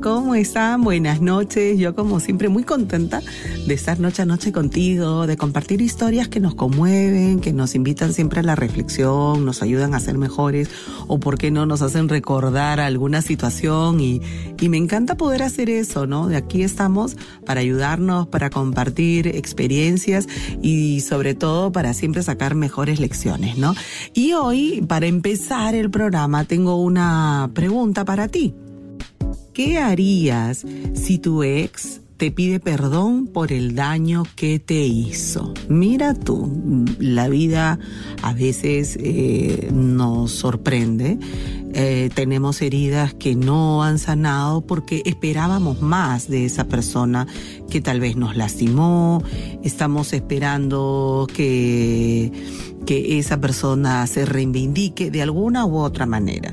¿Cómo están? Buenas noches. Yo como siempre muy contenta de estar noche a noche contigo, de compartir historias que nos conmueven, que nos invitan siempre a la reflexión, nos ayudan a ser mejores o por qué no nos hacen recordar alguna situación y, y me encanta poder hacer eso, ¿no? De aquí estamos para ayudarnos, para compartir experiencias y sobre todo para siempre sacar mejores lecciones, ¿no? Y hoy, para empezar el programa, tengo una pregunta para ti. ¿Qué harías si tu ex te pide perdón por el daño que te hizo? Mira tú, la vida a veces eh, nos sorprende. Eh, tenemos heridas que no han sanado porque esperábamos más de esa persona que tal vez nos lastimó. Estamos esperando que, que esa persona se reivindique de alguna u otra manera.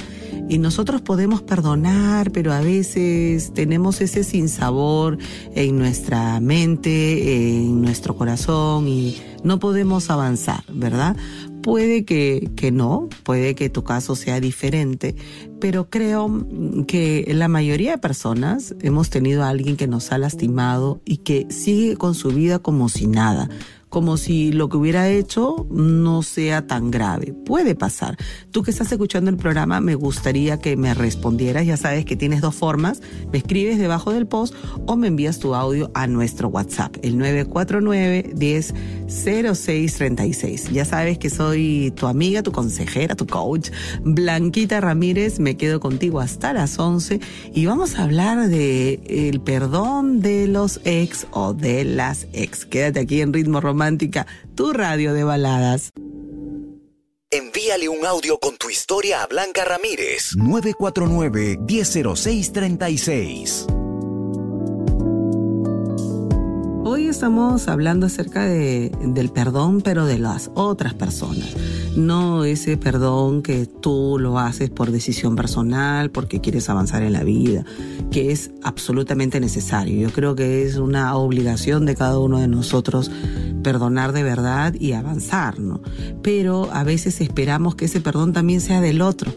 Y nosotros podemos perdonar, pero a veces tenemos ese sinsabor en nuestra mente, en nuestro corazón y no podemos avanzar, ¿verdad? Puede que, que no, puede que tu caso sea diferente, pero creo que la mayoría de personas hemos tenido a alguien que nos ha lastimado y que sigue con su vida como si nada como si lo que hubiera hecho no sea tan grave. Puede pasar. Tú que estás escuchando el programa, me gustaría que me respondieras. Ya sabes que tienes dos formas. Me escribes debajo del post o me envías tu audio a nuestro WhatsApp, el 949 10 0636. Ya sabes que soy tu amiga, tu consejera, tu coach, Blanquita Ramírez. Me quedo contigo hasta las 11 y vamos a hablar de el perdón de los ex o de las ex. Quédate aquí en Ritmo Romántica, tu radio de baladas. Envíale un audio con tu historia a Blanca Ramírez. 949 Hoy estamos hablando acerca de, del perdón, pero de las otras personas. No ese perdón que tú lo haces por decisión personal, porque quieres avanzar en la vida, que es absolutamente necesario. Yo creo que es una obligación de cada uno de nosotros perdonar de verdad y avanzar, ¿no? Pero a veces esperamos que ese perdón también sea del otro,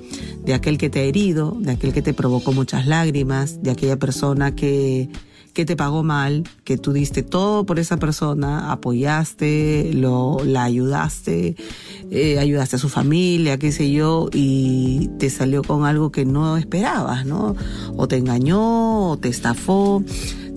de aquel que te ha herido, de aquel que te provocó muchas lágrimas, de aquella persona que que te pagó mal, que tú diste todo por esa persona, apoyaste, lo, la ayudaste, eh, ayudaste a su familia, qué sé yo, y te salió con algo que no esperabas, ¿no? O te engañó, o te estafó,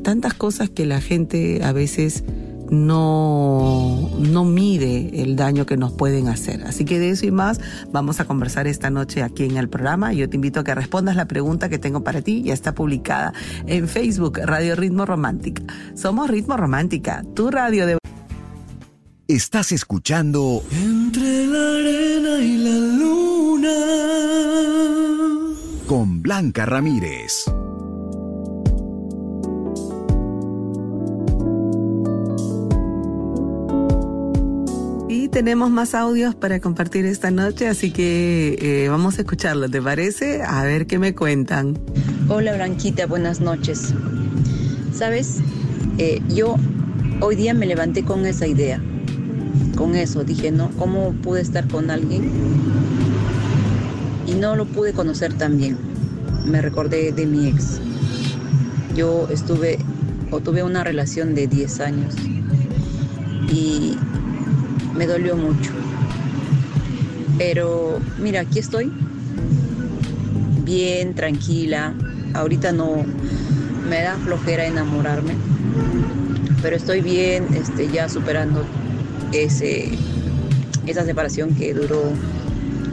tantas cosas que la gente a veces no, no mide el daño que nos pueden hacer. Así que de eso y más vamos a conversar esta noche aquí en el programa. Yo te invito a que respondas la pregunta que tengo para ti. Ya está publicada en Facebook, Radio Ritmo Romántica. Somos Ritmo Romántica, tu radio de... Estás escuchando Entre la arena y la luna. con Blanca Ramírez. Tenemos más audios para compartir esta noche, así que eh, vamos a escucharlo, ¿te parece? A ver qué me cuentan. Hola Blanquita, buenas noches. Sabes, Eh, yo hoy día me levanté con esa idea, con eso, dije, ¿no? ¿Cómo pude estar con alguien y no lo pude conocer tan bien? Me recordé de mi ex. Yo estuve o tuve una relación de 10 años y me dolió mucho. Pero mira, aquí estoy, bien, tranquila. Ahorita no me da flojera enamorarme, pero estoy bien, este, ya superando ese, esa separación que duró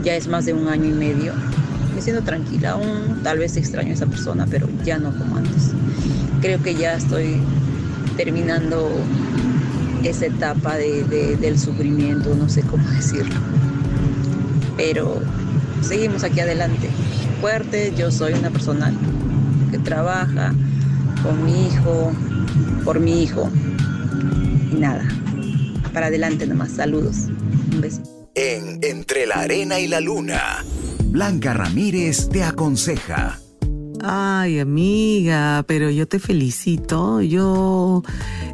ya es más de un año y medio. Me siento tranquila, aún tal vez extraño a esa persona, pero ya no como antes. Creo que ya estoy terminando esa etapa de- de- del sufrimiento, no sé cómo decirlo. Pero seguimos aquí adelante. Fuerte, yo soy una persona que trabaja con mi hijo, por mi hijo. y nada, para adelante nomás, saludos, un beso. En Entre la Arena y la Luna, Blanca Ramírez te aconseja. Ay, amiga, pero yo te felicito. Yo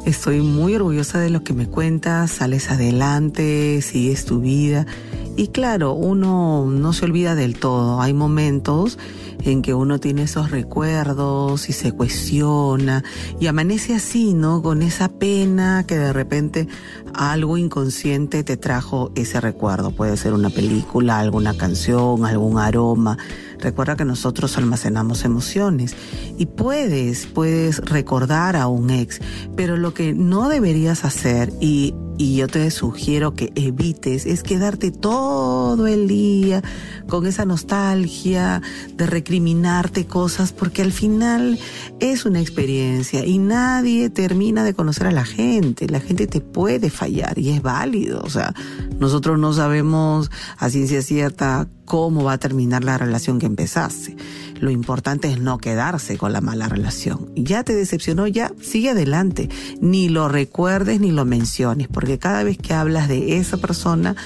estoy muy orgullosa de lo que me cuentas. Sales adelante, sigues tu vida. Y claro, uno no se olvida del todo. Hay momentos en que uno tiene esos recuerdos y se cuestiona y amanece así, ¿no? Con esa pena que de repente algo inconsciente te trajo ese recuerdo. Puede ser una película, alguna canción, algún aroma. Recuerda que nosotros almacenamos emociones y puedes, puedes recordar a un ex, pero lo que no deberías hacer y y yo te sugiero que evites es quedarte todo el día con esa nostalgia de recriminarte cosas porque al final es una experiencia y nadie termina de conocer a la gente. La gente te puede fallar y es válido. O sea, nosotros no sabemos a ciencia cierta cómo va a terminar la relación que empezaste. Lo importante es no quedarse con la mala relación. Ya te decepcionó, ya sigue adelante. Ni lo recuerdes ni lo menciones, porque cada vez que hablas de esa persona,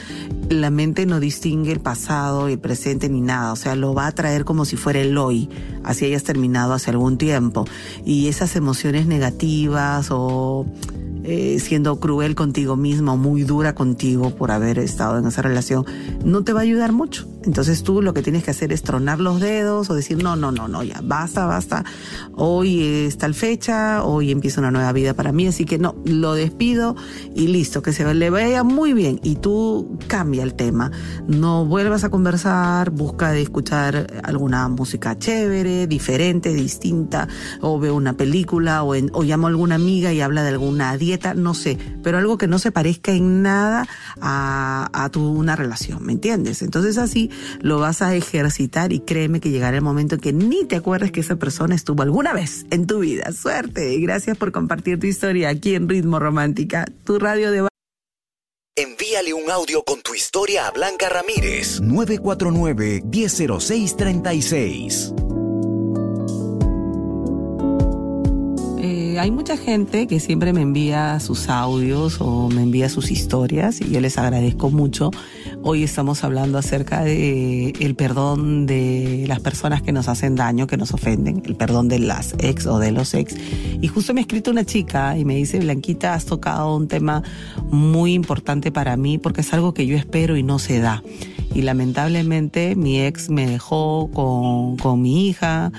la mente no distingue el pasado, el presente ni nada. O sea, lo va a traer como si fuera el hoy, así hayas terminado hace algún tiempo. Y esas emociones negativas o eh, siendo cruel contigo mismo, muy dura contigo por haber estado en esa relación, no te va a ayudar mucho. Entonces tú lo que tienes que hacer es tronar los dedos o decir, no, no, no, no, ya, basta, basta. Hoy es tal fecha, hoy empieza una nueva vida para mí, así que no, lo despido y listo, que se le vaya muy bien. Y tú cambia el tema. No vuelvas a conversar, busca de escuchar alguna música chévere, diferente, distinta, o ve una película, o, en, o llamo a alguna amiga y habla de alguna dieta, no sé, pero algo que no se parezca en nada a, a tu una relación, ¿me entiendes? Entonces así lo vas a ejercitar y créeme que llegará el momento en que ni te acuerdes que esa persona estuvo alguna vez en tu vida. Suerte y gracias por compartir tu historia aquí en Ritmo Romántica, tu radio de... Envíale un audio con tu historia a Blanca Ramírez 949 100636. Hay mucha gente que siempre me envía sus audios o me envía sus historias y yo les agradezco mucho. Hoy estamos hablando acerca de el perdón de las personas que nos hacen daño, que nos ofenden, el perdón de las ex o de los ex. Y justo me ha escrito una chica y me dice, Blanquita, has tocado un tema muy importante para mí porque es algo que yo espero y no se da. Y lamentablemente mi ex me dejó con, con mi hija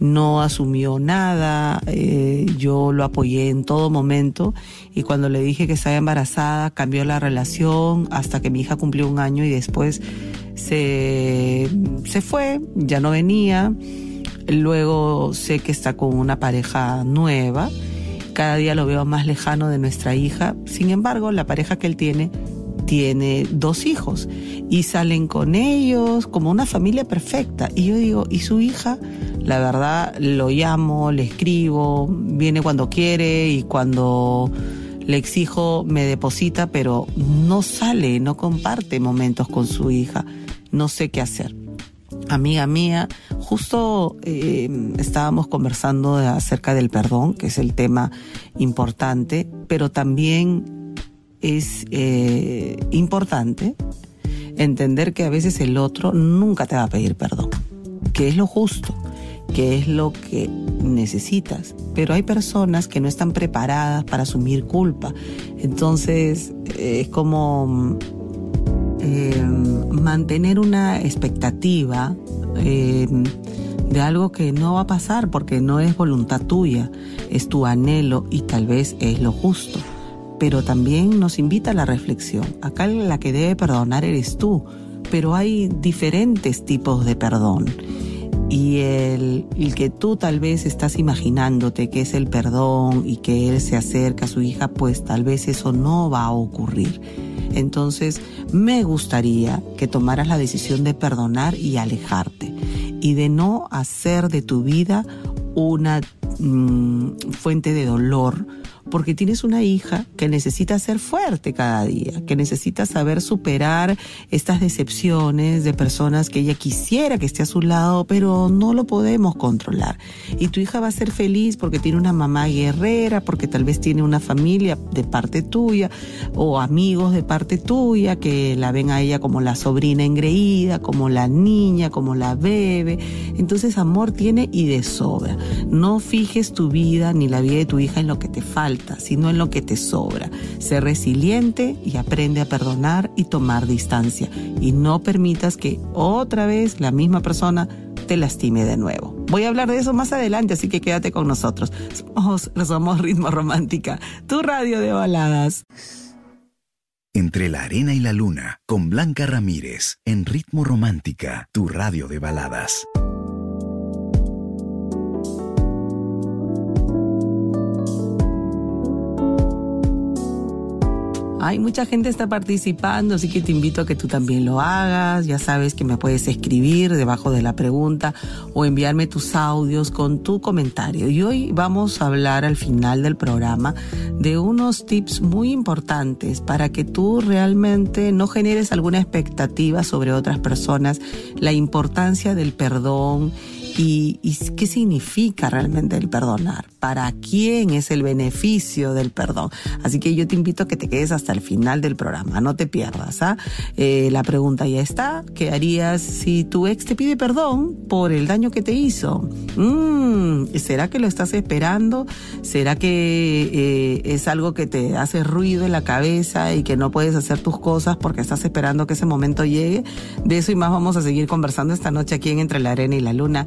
no asumió nada, eh, yo lo apoyé en todo momento y cuando le dije que estaba embarazada cambió la relación hasta que mi hija cumplió un año y después se, se fue, ya no venía, luego sé que está con una pareja nueva, cada día lo veo más lejano de nuestra hija, sin embargo la pareja que él tiene tiene dos hijos y salen con ellos como una familia perfecta. Y yo digo, ¿y su hija? La verdad, lo llamo, le escribo, viene cuando quiere y cuando le exijo me deposita, pero no sale, no comparte momentos con su hija. No sé qué hacer. Amiga mía, justo eh, estábamos conversando acerca del perdón, que es el tema importante, pero también es eh, importante entender que a veces el otro nunca te va a pedir perdón, que es lo justo qué es lo que necesitas. Pero hay personas que no están preparadas para asumir culpa. Entonces es como eh, mantener una expectativa eh, de algo que no va a pasar porque no es voluntad tuya, es tu anhelo y tal vez es lo justo. Pero también nos invita a la reflexión. Acá la que debe perdonar eres tú, pero hay diferentes tipos de perdón y el, que tú tal vez estás imaginándote que es el perdón y que él se acerca a su hija, pues tal vez eso no va a ocurrir. Entonces, me gustaría que tomaras la decisión de perdonar y alejarte y de no hacer de tu vida una mm, fuente de dolor porque tienes una hija que necesita ser fuerte cada día, que necesita saber superar estas decepciones de personas que ella quisiera que esté a su lado, pero no lo podemos controlar. Y tu hija va a ser feliz porque tiene una mamá guerrera, porque tal vez tiene una familia de parte tuya o amigos de parte tuya que la ven a ella como la sobrina engreída, como la niña, como la bebe. Entonces amor tiene y de sobra. No fijes tu vida ni la vida de tu hija en lo que te falta, sino en lo que te sobra. Sé resiliente y aprende a perdonar y tomar distancia. Y no permitas que otra vez la misma persona te lastime de nuevo. Voy a hablar de eso más adelante, así que quédate con nosotros. Somos, somos Ritmo Romántica, tu radio de baladas. Entre la arena y la luna, con Blanca Ramírez, en Ritmo Romántica, tu radio de baladas. Hay mucha gente está participando, así que te invito a que tú también lo hagas. Ya sabes que me puedes escribir debajo de la pregunta o enviarme tus audios con tu comentario. Y hoy vamos a hablar al final del programa de unos tips muy importantes para que tú realmente no generes alguna expectativa sobre otras personas, la importancia del perdón y, qué significa realmente el perdonar, para quién es el beneficio del perdón. Así que yo te invito a que te quedes hasta el final del programa, no te pierdas. ¿ah? Eh, la pregunta ya está, ¿qué harías si tu ex te pide perdón por el daño que te hizo? Mm, ¿Será que lo estás esperando? ¿Será que eh, es algo que te hace ruido en la cabeza y que no puedes hacer tus cosas porque estás esperando que ese momento llegue? De eso y más vamos a seguir conversando esta noche aquí en Entre la Arena y la Luna